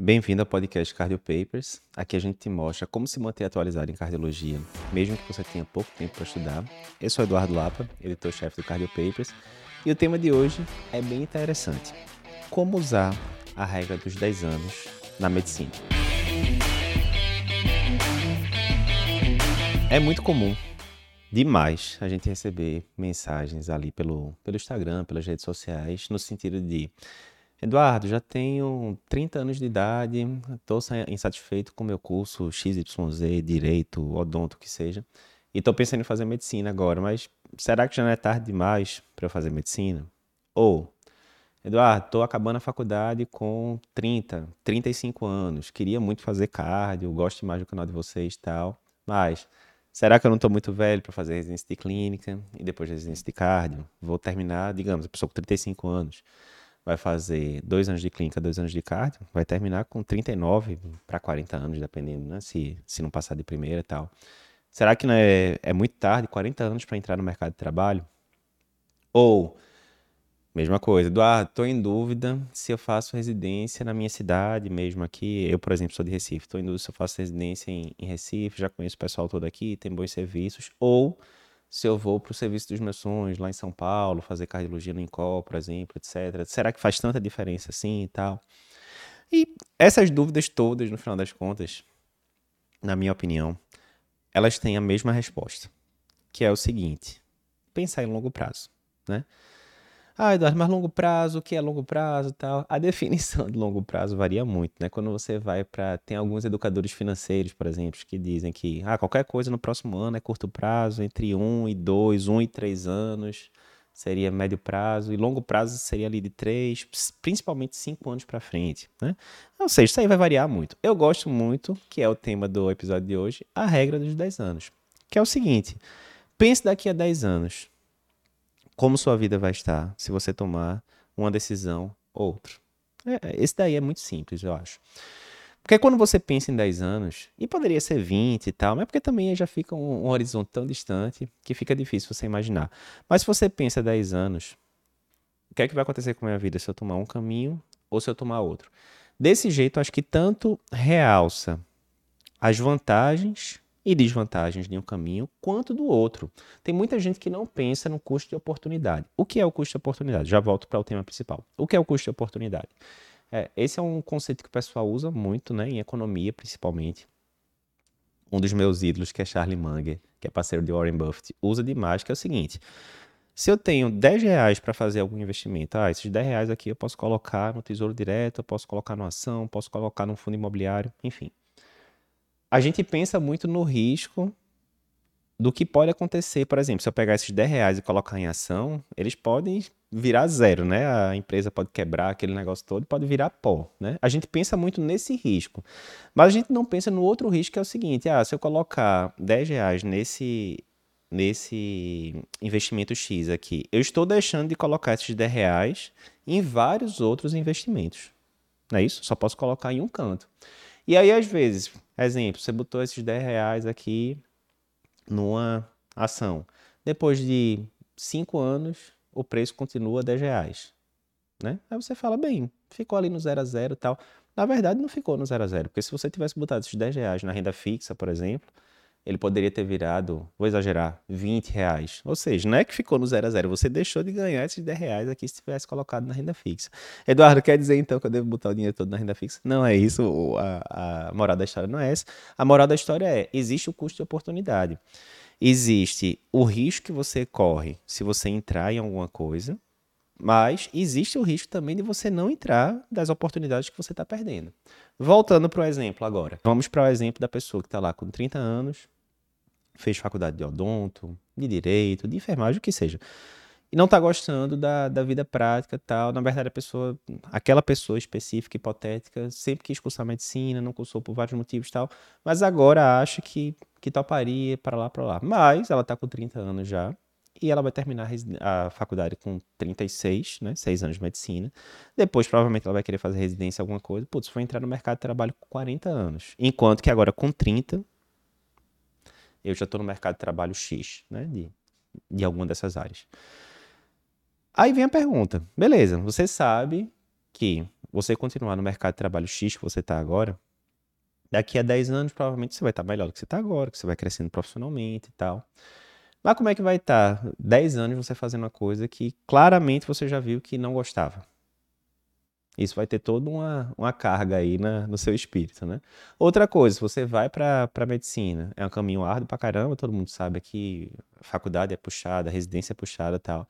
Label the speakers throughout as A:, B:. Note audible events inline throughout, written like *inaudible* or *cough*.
A: Bem-vindo ao podcast Cardio Papers. Aqui a gente te mostra como se manter atualizado em cardiologia, mesmo que você tenha pouco tempo para estudar. Eu sou Eduardo Lapa, editor-chefe do Cardio Papers, e o tema de hoje é bem interessante: como usar a regra dos 10 anos na medicina. É muito comum, demais, a gente receber mensagens ali pelo, pelo Instagram, pelas redes sociais, no sentido de Eduardo, já tenho 30 anos de idade, estou insatisfeito com o meu curso XYZ, Direito, Odonto, o que seja, e estou pensando em fazer medicina agora, mas será que já não é tarde demais para eu fazer medicina? Ou, Eduardo, estou acabando a faculdade com 30, 35 anos, queria muito fazer cardio, gosto mais do canal de vocês e tal, mas será que eu não estou muito velho para fazer residência de clínica e depois residência de cardio? Vou terminar, digamos, a pessoa com 35 anos vai fazer dois anos de clínica, dois anos de cardio, vai terminar com 39 para 40 anos, dependendo, né? Se, se não passar de primeira e tal. Será que não é, é muito tarde, 40 anos para entrar no mercado de trabalho? Ou, mesma coisa, Eduardo, estou em dúvida se eu faço residência na minha cidade, mesmo aqui. Eu, por exemplo, sou de Recife, estou em dúvida se eu faço residência em, em Recife, já conheço o pessoal todo aqui, tem bons serviços. Ou se eu vou para o serviço dos meus sonhos lá em São Paulo, fazer cardiologia no INCOL, por exemplo, etc. Será que faz tanta diferença assim e tal? E essas dúvidas todas, no final das contas, na minha opinião, elas têm a mesma resposta, que é o seguinte: pensar em longo prazo, né? Ah, Eduardo, mas longo prazo, o que é longo prazo tal? A *laughs* definição de longo prazo varia muito, né? Quando você vai para. Tem alguns educadores financeiros, por exemplo, que dizem que ah, qualquer coisa no próximo ano é curto prazo, entre um e dois, um e três anos seria médio prazo, e longo prazo seria ali de três, principalmente cinco anos para frente, né? Ou seja, isso aí vai variar muito. Eu gosto muito, que é o tema do episódio de hoje, a regra dos 10 anos, que é o seguinte: pense daqui a 10 anos como sua vida vai estar se você tomar uma decisão ou outra. É, esse daí é muito simples, eu acho. Porque quando você pensa em 10 anos, e poderia ser 20 e tal, mas porque também já fica um, um horizonte tão distante que fica difícil você imaginar. Mas se você pensa 10 anos, o que é que vai acontecer com a minha vida se eu tomar um caminho ou se eu tomar outro? Desse jeito, acho que tanto realça as vantagens e desvantagens de um caminho quanto do outro. Tem muita gente que não pensa no custo de oportunidade. O que é o custo de oportunidade? Já volto para o tema principal. O que é o custo de oportunidade? É, esse é um conceito que o pessoal usa muito, né, em economia principalmente. Um dos meus ídolos, que é Charlie Munger, que é parceiro de Warren Buffett, usa demais, que é o seguinte. Se eu tenho 10 reais para fazer algum investimento, ah, esses 10 reais aqui eu posso colocar no Tesouro Direto, eu posso colocar numa ação, posso colocar num fundo imobiliário, enfim a gente pensa muito no risco do que pode acontecer. Por exemplo, se eu pegar esses 10 reais e colocar em ação, eles podem virar zero, né? A empresa pode quebrar aquele negócio todo, pode virar pó, né? A gente pensa muito nesse risco, mas a gente não pensa no outro risco que é o seguinte: ah, se eu colocar 10 reais nesse nesse investimento X aqui, eu estou deixando de colocar esses 10 reais em vários outros investimentos. Não é isso? Só posso colocar em um canto. E aí, às vezes, exemplo, você botou esses 10 reais aqui numa ação. Depois de 5 anos, o preço continua 10 reais. Né? Aí você fala, bem, ficou ali no 0 a 0 e tal. Na verdade, não ficou no 0 a 0 porque se você tivesse botado esses 10 reais na renda fixa, por exemplo, ele poderia ter virado, vou exagerar, 20 reais. Ou seja, não é que ficou no zero a zero, você deixou de ganhar esses 10 reais aqui se tivesse colocado na renda fixa. Eduardo, quer dizer então que eu devo botar o dinheiro todo na renda fixa? Não é isso, a, a moral da história não é essa. A moral da história é, existe o custo de oportunidade. Existe o risco que você corre se você entrar em alguma coisa, mas existe o risco também de você não entrar das oportunidades que você está perdendo. Voltando para o exemplo agora. Vamos para o exemplo da pessoa que está lá com 30 anos, fez faculdade de odonto, de direito, de enfermagem, o que seja. E não está gostando da, da vida prática tal. Na verdade, a pessoa, aquela pessoa específica, hipotética, sempre quis cursar medicina, não cursou por vários motivos tal, mas agora acha que, que toparia para lá, para lá. Mas ela está com 30 anos já, e ela vai terminar a faculdade com 36, né, 6 anos de medicina. Depois, provavelmente, ela vai querer fazer residência, alguma coisa. Putz, foi entrar no mercado de trabalho com 40 anos. Enquanto que agora, com 30, eu já estou no mercado de trabalho X, né, de, de alguma dessas áreas. Aí vem a pergunta, beleza, você sabe que você continuar no mercado de trabalho X que você está agora, daqui a 10 anos provavelmente você vai estar tá melhor do que você está agora, que você vai crescendo profissionalmente e tal. Mas como é que vai estar tá 10 anos você fazendo uma coisa que claramente você já viu que não gostava? Isso vai ter toda uma, uma carga aí na, no seu espírito, né? Outra coisa, se você vai para a medicina, é um caminho árduo pra caramba, todo mundo sabe que faculdade é puxada, residência é puxada e tal.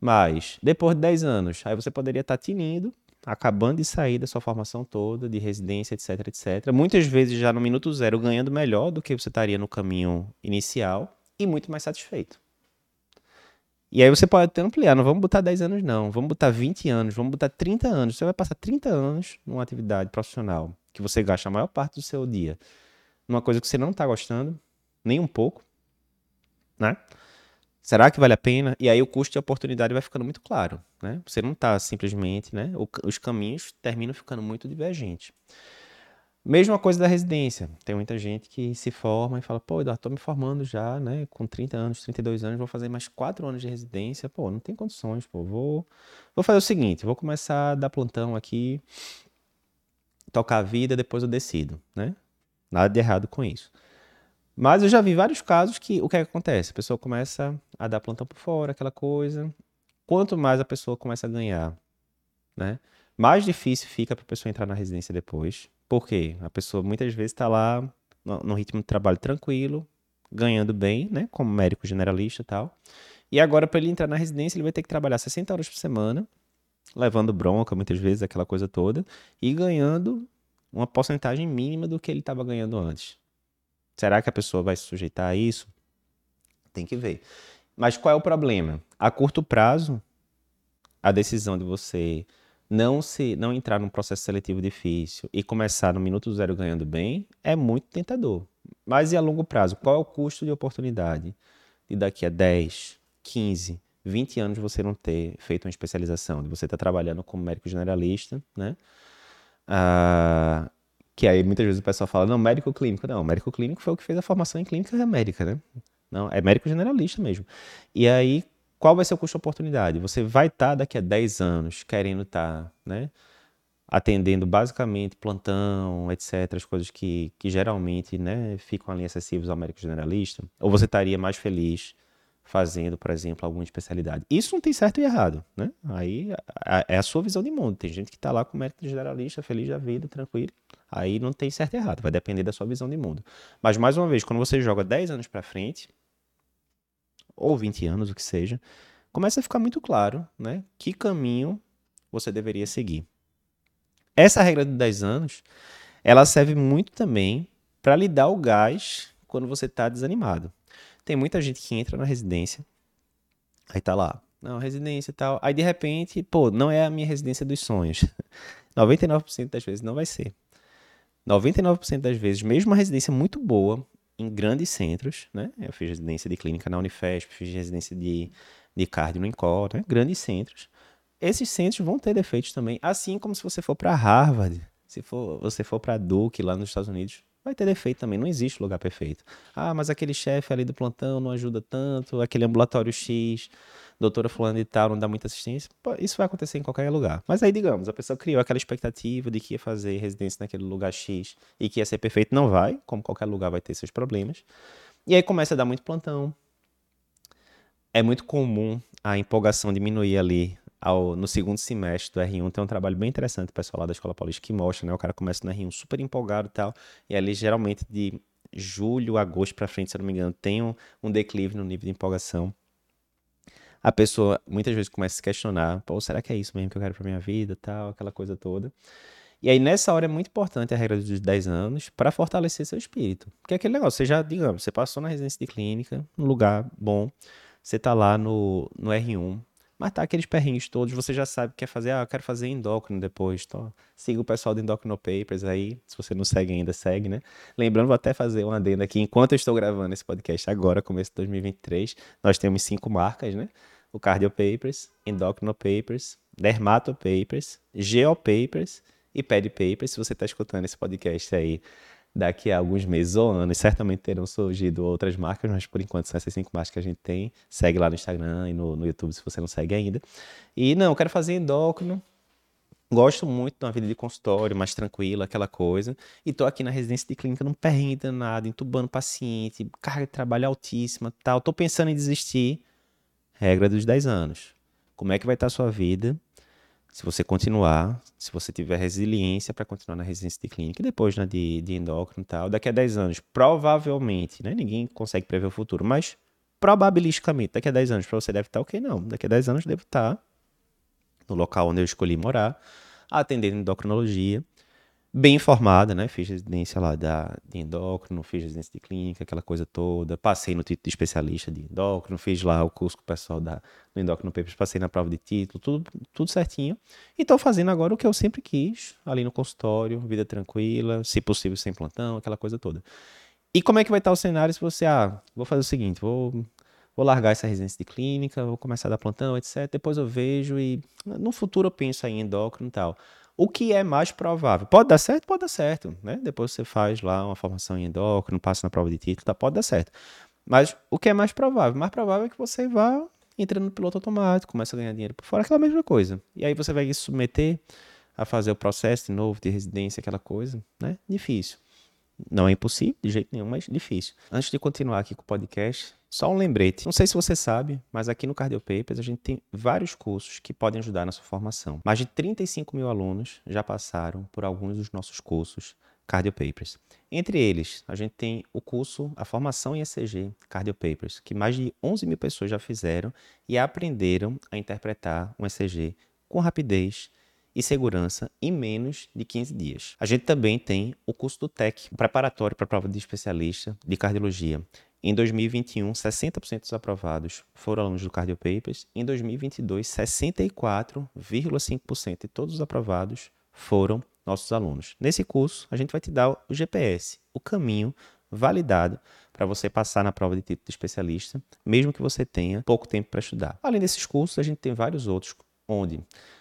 A: Mas, depois de 10 anos, aí você poderia estar tá tinindo, acabando de sair da sua formação toda, de residência, etc, etc. Muitas vezes já no minuto zero ganhando melhor do que você estaria no caminho inicial e muito mais satisfeito. E aí você pode até ampliar, não vamos botar 10 anos não, vamos botar 20 anos, vamos botar 30 anos. Você vai passar 30 anos numa atividade profissional que você gasta a maior parte do seu dia numa coisa que você não está gostando, nem um pouco, né? Será que vale a pena? E aí o custo de oportunidade vai ficando muito claro, né? Você não está simplesmente, né? os caminhos terminam ficando muito divergentes. Mesma coisa da residência. Tem muita gente que se forma e fala, pô, Eduardo, tô me formando já, né? Com 30 anos, 32 anos, vou fazer mais 4 anos de residência. Pô, não tem condições, pô. Vou, vou fazer o seguinte, vou começar a dar plantão aqui, tocar a vida, depois eu decido, né? Nada de errado com isso. Mas eu já vi vários casos que o que, é que acontece? A pessoa começa a dar plantão por fora, aquela coisa. Quanto mais a pessoa começa a ganhar, né? Mais difícil fica para a pessoa entrar na residência depois por quê? A pessoa muitas vezes está lá no, no, ritmo de trabalho tranquilo, ganhando bem, né? Como médico generalista e tal. E agora, para ele entrar na residência, ele vai ter que trabalhar 60 horas por semana, levando bronca muitas vezes, aquela coisa toda, e ganhando uma porcentagem mínima do que ele estava ganhando antes. Será que a pessoa vai se sujeitar a isso? Tem que ver. Mas qual é o problema? A curto prazo, a decisão de você não se não entrar num processo seletivo difícil e começar no minuto zero ganhando bem é muito tentador. Mas e a longo prazo? Qual é o custo de oportunidade de daqui a 10, 15, 20 anos você não ter feito uma especialização, de você estar tá trabalhando como médico generalista, né? Ah, que aí muitas vezes o pessoal fala, não, médico clínico. Não, médico clínico foi o que fez a formação em clínica médica, né? Não, é médico generalista mesmo. E aí, qual vai ser o custo-oportunidade? Você vai estar tá daqui a 10 anos querendo estar, tá, né? Atendendo basicamente plantão, etc., as coisas que, que geralmente né, ficam ali acessíveis ao médico generalista, ou você estaria mais feliz fazendo, por exemplo, alguma especialidade. Isso não tem certo e errado, né? Aí é a sua visão de mundo. Tem gente que está lá com médico generalista, feliz da vida, tranquilo. Aí não tem certo e errado, vai depender da sua visão de mundo. Mas mais uma vez, quando você joga 10 anos para frente, ou 20 anos, o que seja, começa a ficar muito claro né, que caminho você deveria seguir. Essa regra de 10 anos, ela serve muito também para lhe dar o gás quando você está desanimado. Tem muita gente que entra na residência, aí tá lá, não, residência e tal, aí de repente, pô, não é a minha residência dos sonhos. *laughs* 99% das vezes não vai ser. 99% das vezes, mesmo uma residência muito boa, em grandes centros, né? Eu fiz residência de clínica na Unifesp, fiz residência de, de cardio no INCOR, né? Grandes centros. Esses centros vão ter defeitos também, assim como se você for para Harvard, se for, você for para Duke lá nos Estados Unidos, vai ter defeito também, não existe lugar perfeito. Ah, mas aquele chefe ali do plantão não ajuda tanto, aquele ambulatório X doutora fulano e tal, não dá muita assistência, pô, isso vai acontecer em qualquer lugar. Mas aí, digamos, a pessoa criou aquela expectativa de que ia fazer residência naquele lugar X e que ia ser perfeito, não vai, como qualquer lugar vai ter seus problemas. E aí começa a dar muito plantão. É muito comum a empolgação diminuir ali ao, no segundo semestre do R1. Tem um trabalho bem interessante, pessoal lá da Escola Paulista, que mostra, né? O cara começa no R1 super empolgado e tal, e ali geralmente de julho, agosto para frente, se eu não me engano, tem um, um declive no nível de empolgação a pessoa muitas vezes começa a se questionar, pô, será que é isso mesmo que eu quero para minha vida, tal, aquela coisa toda. E aí nessa hora é muito importante a regra dos 10 anos para fortalecer seu espírito. Porque é aquele negócio, você já, digamos, você passou na residência de clínica, num lugar bom, você tá lá no, no R1, mas tá aqueles perrinhos todos, você já sabe que quer fazer, ah, eu quero fazer endócrino depois, então siga o pessoal do Endocrino Papers aí, se você não segue ainda, segue, né? Lembrando, vou até fazer uma adenda aqui, enquanto eu estou gravando esse podcast agora, começo de 2023, nós temos cinco marcas, né? O Cardio Papers, Endocrino Papers, Dermato Papers, Geo Papers e Ped Papers, se você está escutando esse podcast aí daqui a alguns meses ou anos, certamente terão surgido outras marcas, mas por enquanto são essas cinco marcas que a gente tem. Segue lá no Instagram e no, no YouTube se você não segue ainda. E não, eu quero fazer endócrino. Gosto muito de uma vida de consultório, mais tranquila, aquela coisa. E tô aqui na residência de clínica num perrengue danado, entubando paciente, carga de trabalho altíssima, tal. Tô pensando em desistir. Regra dos 10 anos. Como é que vai estar a sua vida se você continuar, se você tiver resiliência para continuar na residência de clínica e depois na né, de, de endócrino e tal, daqui a 10 anos, provavelmente, né? Ninguém consegue prever o futuro, mas probabilisticamente, daqui a 10 anos, para você deve estar ok, não. Daqui a 10 anos devo estar no local onde eu escolhi morar, atendendo endocrinologia, bem informada, né? Fiz residência lá da, de endócrino, fiz residência de clínica, aquela coisa toda. Passei no título de especialista de endócrino, fiz lá o curso com o pessoal da, do Endócrino Papers, passei na prova de título, tudo, tudo certinho. E estou fazendo agora o que eu sempre quis, ali no consultório, vida tranquila, se possível sem plantão, aquela coisa toda. E como é que vai estar o cenário se você, ah, vou fazer o seguinte, vou vou largar essa residência de clínica, vou começar a dar plantão, etc. Depois eu vejo e no futuro eu penso aí em endócrino e tal. O que é mais provável? Pode dar certo? Pode dar certo, né? Depois você faz lá uma formação em endócrino, passa na prova de título, tá? pode dar certo. Mas o que é mais provável? Mais provável é que você vá entrando no piloto automático, começa a ganhar dinheiro por fora, aquela mesma coisa. E aí você vai se submeter a fazer o processo de novo de residência, aquela coisa, né? Difícil. Não é impossível, de jeito nenhum, mas difícil. Antes de continuar aqui com o podcast, só um lembrete. Não sei se você sabe, mas aqui no Cardio Papers a gente tem vários cursos que podem ajudar na sua formação. Mais de 35 mil alunos já passaram por alguns dos nossos cursos Cardio Papers. Entre eles, a gente tem o curso, a formação em ECG Cardio Papers, que mais de 11 mil pessoas já fizeram e aprenderam a interpretar um ECG com rapidez e segurança em menos de 15 dias. A gente também tem o curso do TEC, preparatório para a prova de especialista de cardiologia. Em 2021, 60% dos aprovados foram alunos do Cardio Papers. Em 2022, 64,5% de todos os aprovados foram nossos alunos. Nesse curso, a gente vai te dar o GPS, o caminho validado para você passar na prova de título de especialista, mesmo que você tenha pouco tempo para estudar. Além desses cursos, a gente tem vários outros onde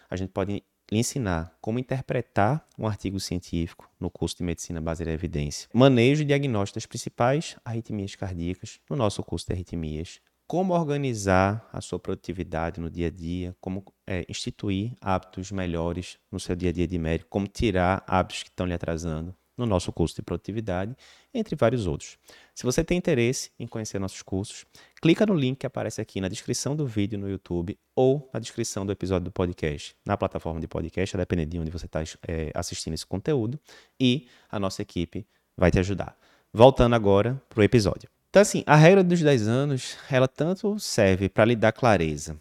A: a gente pode lhe ensinar como interpretar um artigo científico no curso de Medicina Baseada em Evidência, manejo e diagnóstico das principais arritmias cardíacas no nosso curso de arritmias, como organizar a sua produtividade no dia a dia, como é, instituir hábitos melhores no seu dia a dia de médico, como tirar hábitos que estão lhe atrasando, no nosso curso de produtividade, entre vários outros. Se você tem interesse em conhecer nossos cursos, clica no link que aparece aqui na descrição do vídeo no YouTube ou na descrição do episódio do podcast, na plataforma de podcast, a depender de onde você está é, assistindo esse conteúdo, e a nossa equipe vai te ajudar. Voltando agora para o episódio. Então, assim, a regra dos 10 anos, ela tanto serve para lhe dar clareza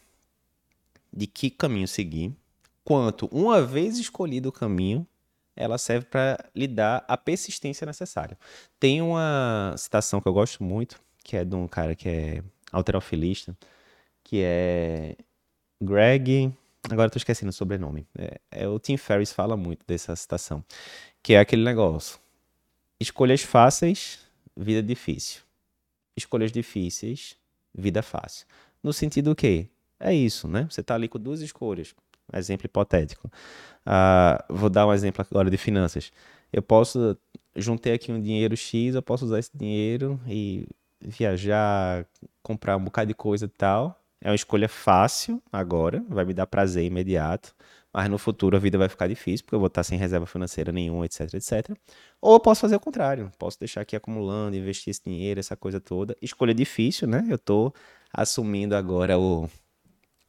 A: de que caminho seguir, quanto, uma vez escolhido o caminho, ela serve para lhe dar a persistência necessária. Tem uma citação que eu gosto muito, que é de um cara que é alterofilista, que é Greg. Agora estou esquecendo o sobrenome. É, é, o Tim Ferriss fala muito dessa citação, que é aquele negócio: escolhas fáceis, vida difícil. Escolhas difíceis, vida fácil. No sentido que é isso, né? Você está ali com duas escolhas exemplo hipotético. Uh, vou dar um exemplo agora de finanças. Eu posso juntei aqui um dinheiro X, eu posso usar esse dinheiro e viajar, comprar um bocado de coisa e tal. É uma escolha fácil agora, vai me dar prazer imediato, mas no futuro a vida vai ficar difícil, porque eu vou estar sem reserva financeira nenhuma, etc, etc. Ou eu posso fazer o contrário, posso deixar aqui acumulando, investir esse dinheiro, essa coisa toda. Escolha difícil, né? Eu estou assumindo agora o,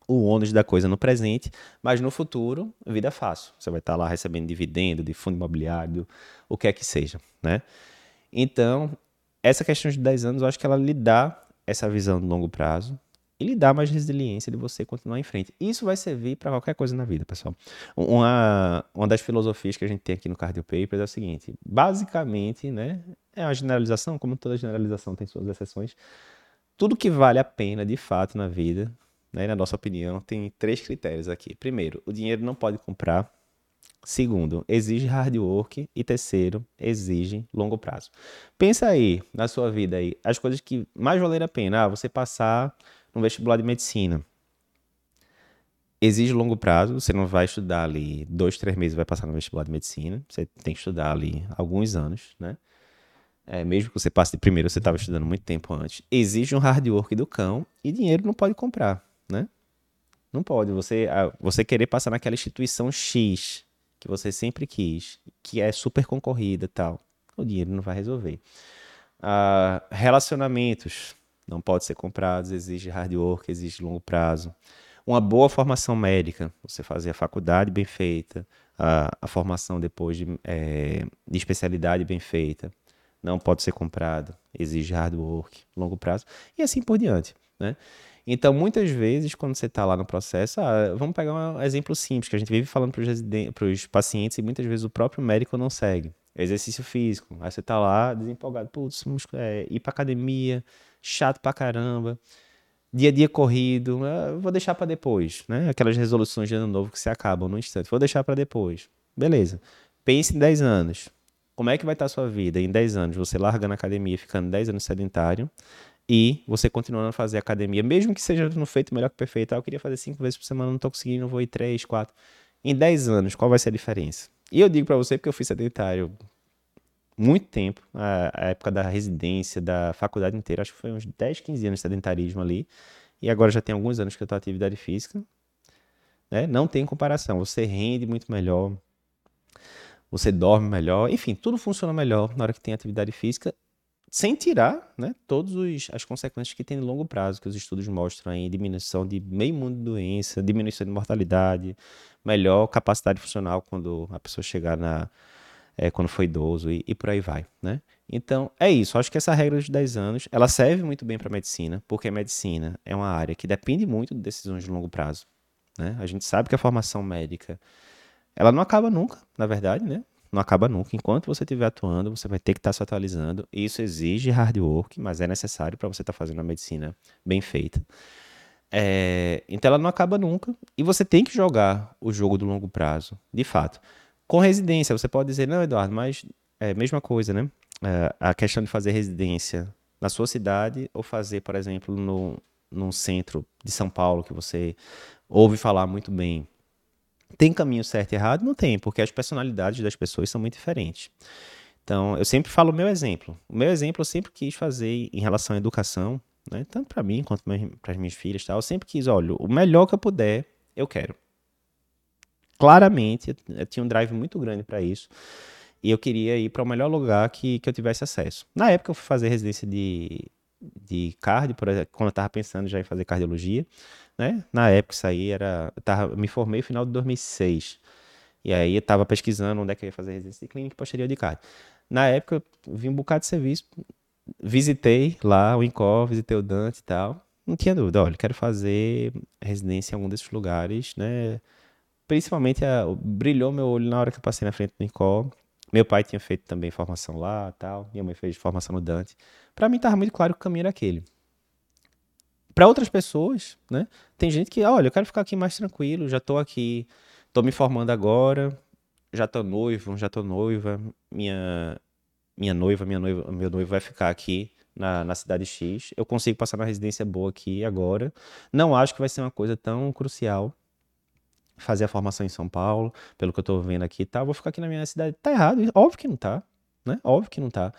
A: o ônus da coisa no presente, mas no futuro, vida é fácil. Você vai estar lá recebendo dividendo de fundo imobiliário, o que é que seja, né? Então, essa questão de 10 anos, eu acho que ela lhe dá essa visão de longo prazo e lhe dá mais resiliência de você continuar em frente. Isso vai servir para qualquer coisa na vida, pessoal. Uma, uma das filosofias que a gente tem aqui no Cardio Papers é o seguinte: basicamente, né, é uma generalização, como toda generalização tem suas exceções. Tudo que vale a pena de fato na vida né, na nossa opinião, tem três critérios aqui. Primeiro, o dinheiro não pode comprar. Segundo, exige hard work. E terceiro, exige longo prazo. Pensa aí na sua vida aí, as coisas que mais valeram a pena. Ah, você passar no vestibular de medicina. Exige longo prazo, você não vai estudar ali dois, três meses vai passar no vestibular de medicina. Você tem que estudar ali alguns anos, né? É, mesmo que você passe de primeiro, você estava estudando muito tempo antes. Exige um hard work do cão e dinheiro não pode comprar né? Não pode. Você, você querer passar naquela instituição X, que você sempre quis, que é super concorrida tal, o dinheiro não vai resolver. Uh, relacionamentos não pode ser comprados, exige hard work, exige longo prazo. Uma boa formação médica, você fazer a faculdade bem feita, a, a formação depois de, é, de especialidade bem feita, não pode ser comprado, exige hard work, longo prazo, e assim por diante. Né? Então, muitas vezes, quando você está lá no processo, ah, vamos pegar um exemplo simples, que a gente vive falando para os pacientes e muitas vezes o próprio médico não segue. Exercício físico. Aí você está lá desempolgado, putz, é, ir para academia, chato pra caramba, dia a dia corrido, ah, vou deixar para depois, né? Aquelas resoluções de ano novo que se acabam no instante, vou deixar para depois. Beleza. Pense em 10 anos. Como é que vai estar tá a sua vida em 10 anos? Você largando a academia, ficando 10 anos sedentário e você continuando a fazer academia, mesmo que seja no feito melhor que perfeito. Ah, eu queria fazer 5 vezes por semana, não estou conseguindo, vou ir 3, 4. Em 10 anos, qual vai ser a diferença? E eu digo para você porque eu fui sedentário muito tempo, a, a, época da residência, da faculdade inteira, acho que foi uns 10, 15 anos de sedentarismo ali. E agora já tem alguns anos que eu estou atividade física. Né? Não tem comparação, você rende muito melhor, você dorme melhor, enfim, tudo funciona melhor na hora que tem atividade física, sem tirar né, todas as consequências que tem no longo prazo, que os estudos mostram aí, diminuição de meio mundo de doença, diminuição de mortalidade, melhor capacidade funcional quando a pessoa chegar na, é, quando foi idoso e, e, por aí vai, né? Então, é isso. Acho que essa regra dos 10 anos, ela serve muito bem para a medicina, porque a medicina é uma área que depende muito de decisões de longo prazo, né? A gente sabe que a formação médica, ela não acaba nunca, na verdade, né? Não acaba nunca. Enquanto você estiver atuando, você vai ter que estar tá se atualizando. Isso exige hard work, mas é necessário para você estar tá fazendo a medicina bem feita. É, então ela não acaba nunca. E você tem que jogar o jogo do longo prazo, de fato. Com residência, você pode dizer, não, Eduardo, mas é a mesma coisa, né? É, a questão de fazer residência na sua cidade ou fazer, por exemplo, no, num centro de São Paulo que você ouve falar muito bem. Tem caminho certo e errado? Não tem, porque as personalidades das pessoas são muito diferentes. Então, eu sempre falo o meu exemplo. O meu exemplo eu sempre quis fazer em relação à educação, né? tanto para mim quanto para as minhas filhas. Tal. Eu sempre quis, olha, o melhor que eu puder, eu quero claramente, eu tinha um drive muito grande para isso. E eu queria ir para o melhor lugar que, que eu tivesse acesso. Na época eu fui fazer residência de, de cardio, quando eu estava pensando já em fazer cardiologia, né? Na época isso aí era, tava, me formei no final de 2006. E aí eu estava pesquisando onde é que eu ia fazer residência de clínica e posterior de cardio. Na época eu vi um bocado de serviço, visitei lá o INCOR, visitei o Dante e tal. Não tinha dúvida, olha, quero fazer residência em algum desses lugares, né? principalmente a, brilhou meu olho na hora que eu passei na frente do Nicole. Meu pai tinha feito também formação lá, tal. Minha mãe fez formação no Dante. Para mim estava muito claro que o caminho era aquele. Para outras pessoas, né? Tem gente que, olha, eu quero ficar aqui mais tranquilo, já estou aqui, estou me formando agora, já estou noivo, já estou noiva, minha minha noiva, minha noiva, meu noivo vai ficar aqui na, na cidade X. Eu consigo passar uma residência boa aqui agora. Não acho que vai ser uma coisa tão crucial fazer a formação em São Paulo, pelo que eu tô vendo aqui e tá, vou ficar aqui na minha cidade. Tá errado, óbvio que não tá, né? Óbvio que não tá.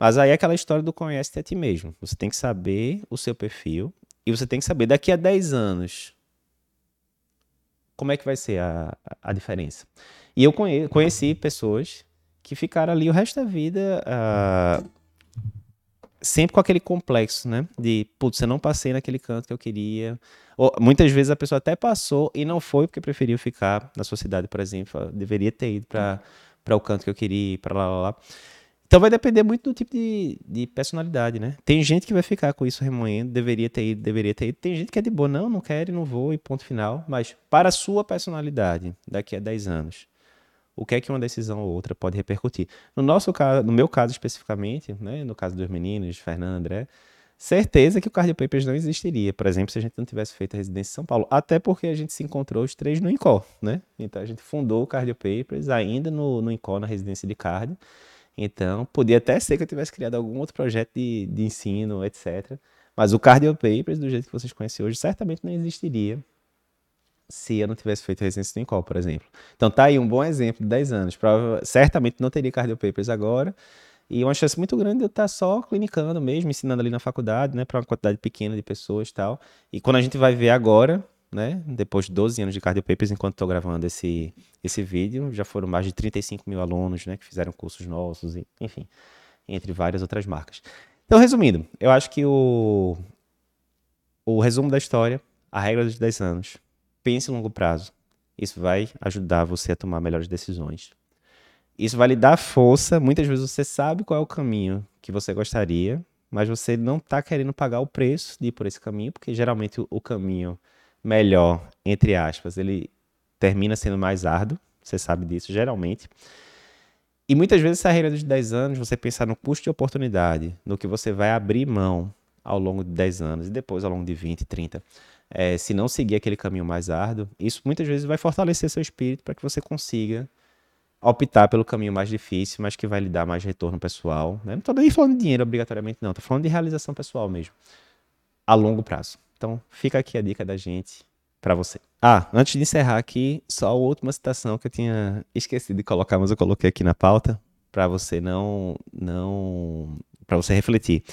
A: Mas aí é aquela história do conhece-te a ti mesmo. Você tem que saber o seu perfil e você tem que saber daqui a 10 anos como é que vai ser a, a diferença. E eu conheci pessoas que ficaram ali o resto da vida uh, sempre com aquele complexo, né? De, putz, eu não passei naquele canto que eu queria. Ou, muitas vezes a pessoa até passou e não foi porque preferiu ficar na sua cidade, por exemplo. Deveria ter ido para o canto que eu queria para lá, lá, lá. Então vai depender muito do tipo de, de personalidade, né? Tem gente que vai ficar com isso remoendo, deveria ter ido, deveria ter ido. Tem gente que é de boa, não, não quero, não vou e ponto final. Mas para a sua personalidade, daqui a 10 anos, o que é que uma decisão ou outra pode repercutir. No nosso caso, no meu caso especificamente, né, no caso dos meninos, Fernando, André, certeza que o Cardio Papers não existiria, por exemplo, se a gente não tivesse feito a residência em São Paulo, até porque a gente se encontrou os três no INCO, né? Então a gente fundou o Cardio Papers ainda no, no INCO, na residência de cardio. Então, podia até ser que eu tivesse criado algum outro projeto de, de ensino, etc. Mas o Cardio Papers, do jeito que vocês conhecem hoje, certamente não existiria se eu não tivesse feito residência no INCOL, por exemplo. Então tá aí um bom exemplo de 10 anos. Prova, certamente não teria cardio papers agora. E uma chance muito grande de eu estar só clinicando mesmo, ensinando ali na faculdade, né, para uma quantidade pequena de pessoas e tal. E quando a gente vai ver agora, né? Depois de 12 anos de Cardio Papers, enquanto estou gravando esse, esse vídeo, já foram mais de 35 mil alunos, né? Que fizeram cursos nossos, e, enfim, entre várias outras marcas. Então, resumindo, eu acho que o, o resumo da história, a regra dos 10 anos, pense em longo prazo. Isso vai ajudar você a tomar melhores decisões. Isso vai lhe dar força. Muitas vezes você sabe qual é o caminho que você gostaria, mas você não está querendo pagar o preço de ir por esse caminho, porque geralmente o, caminho melhor, entre aspas, ele termina sendo mais árduo, você sabe disso, geralmente. E muitas vezes essa regra dos 10 anos, você pensar no custo de oportunidade, no que você vai abrir mão ao longo de 10 anos e depois ao longo de 20, 30, é, se não seguir aquele caminho mais árduo, isso muitas vezes vai fortalecer seu espírito para que você consiga optar pelo caminho mais difícil, mas que vai lhe dar mais retorno pessoal. Né? Não estou nem falando de dinheiro obrigatoriamente, não. Estou falando de realização pessoal mesmo, a longo prazo. Então, fica aqui a dica da gente para você. Ah, antes de encerrar aqui, só a última citação que eu tinha esquecido de colocar, mas eu coloquei aqui na pauta para você não não para você refletir.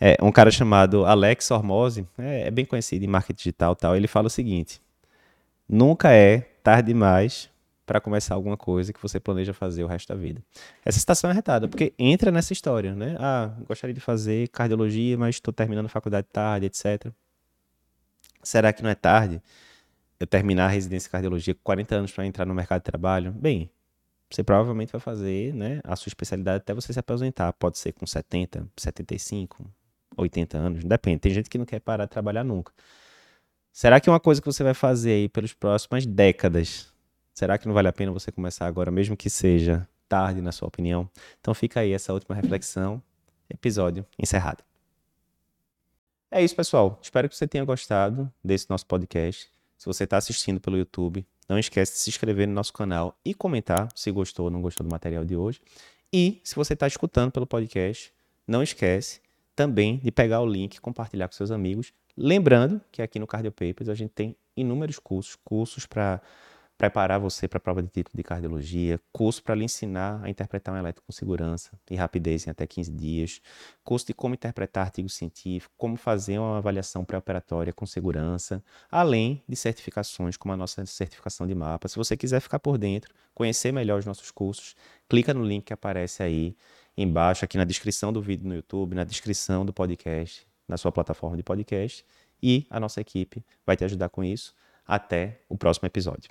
A: É, um cara chamado Alex Hormozzi, é, é bem conhecido em marketing digital, tal. Ele fala o seguinte: nunca é tarde demais para começar alguma coisa que você planeja fazer o resto da vida. Essa citação é retada, porque entra nessa história, né? Ah, gostaria de fazer cardiologia, mas estou terminando a faculdade tarde, etc. Será que não é tarde eu terminar a residência de cardiologia com 40 anos para entrar no mercado de trabalho? Bem, você provavelmente vai fazer né, a sua especialidade até você se aposentar. Pode ser com 70, 75, 80 anos, depende. Tem gente que não quer parar de trabalhar nunca. Será que é uma coisa que você vai fazer aí pelas próximas décadas Será que não vale a pena você começar agora, mesmo que seja tarde, na sua opinião? Então fica aí essa última reflexão. Episódio encerrado. É isso, pessoal. Espero que você tenha gostado desse nosso podcast. Se você está assistindo pelo YouTube, não esquece de se inscrever no nosso canal e comentar se gostou ou não gostou do material de hoje. E se você está escutando pelo podcast, não esquece também de pegar o link e compartilhar com seus amigos. Lembrando que aqui no Cardio Papers a gente tem inúmeros cursos, cursos para preparar você para a prova de título de cardiologia, curso para lhe ensinar a interpretar um eletro com segurança e rapidez em até 15 dias, curso de como interpretar artigos científicos, como fazer uma avaliação pré-operatória com segurança, além de certificações como a nossa certificação de mapa. Se você quiser ficar por dentro, conhecer melhor os nossos cursos, clica no link que aparece aí embaixo, aqui na descrição do vídeo no YouTube, na descrição do podcast, na sua plataforma de podcast, e a nossa equipe vai te ajudar com isso. Até o próximo episódio.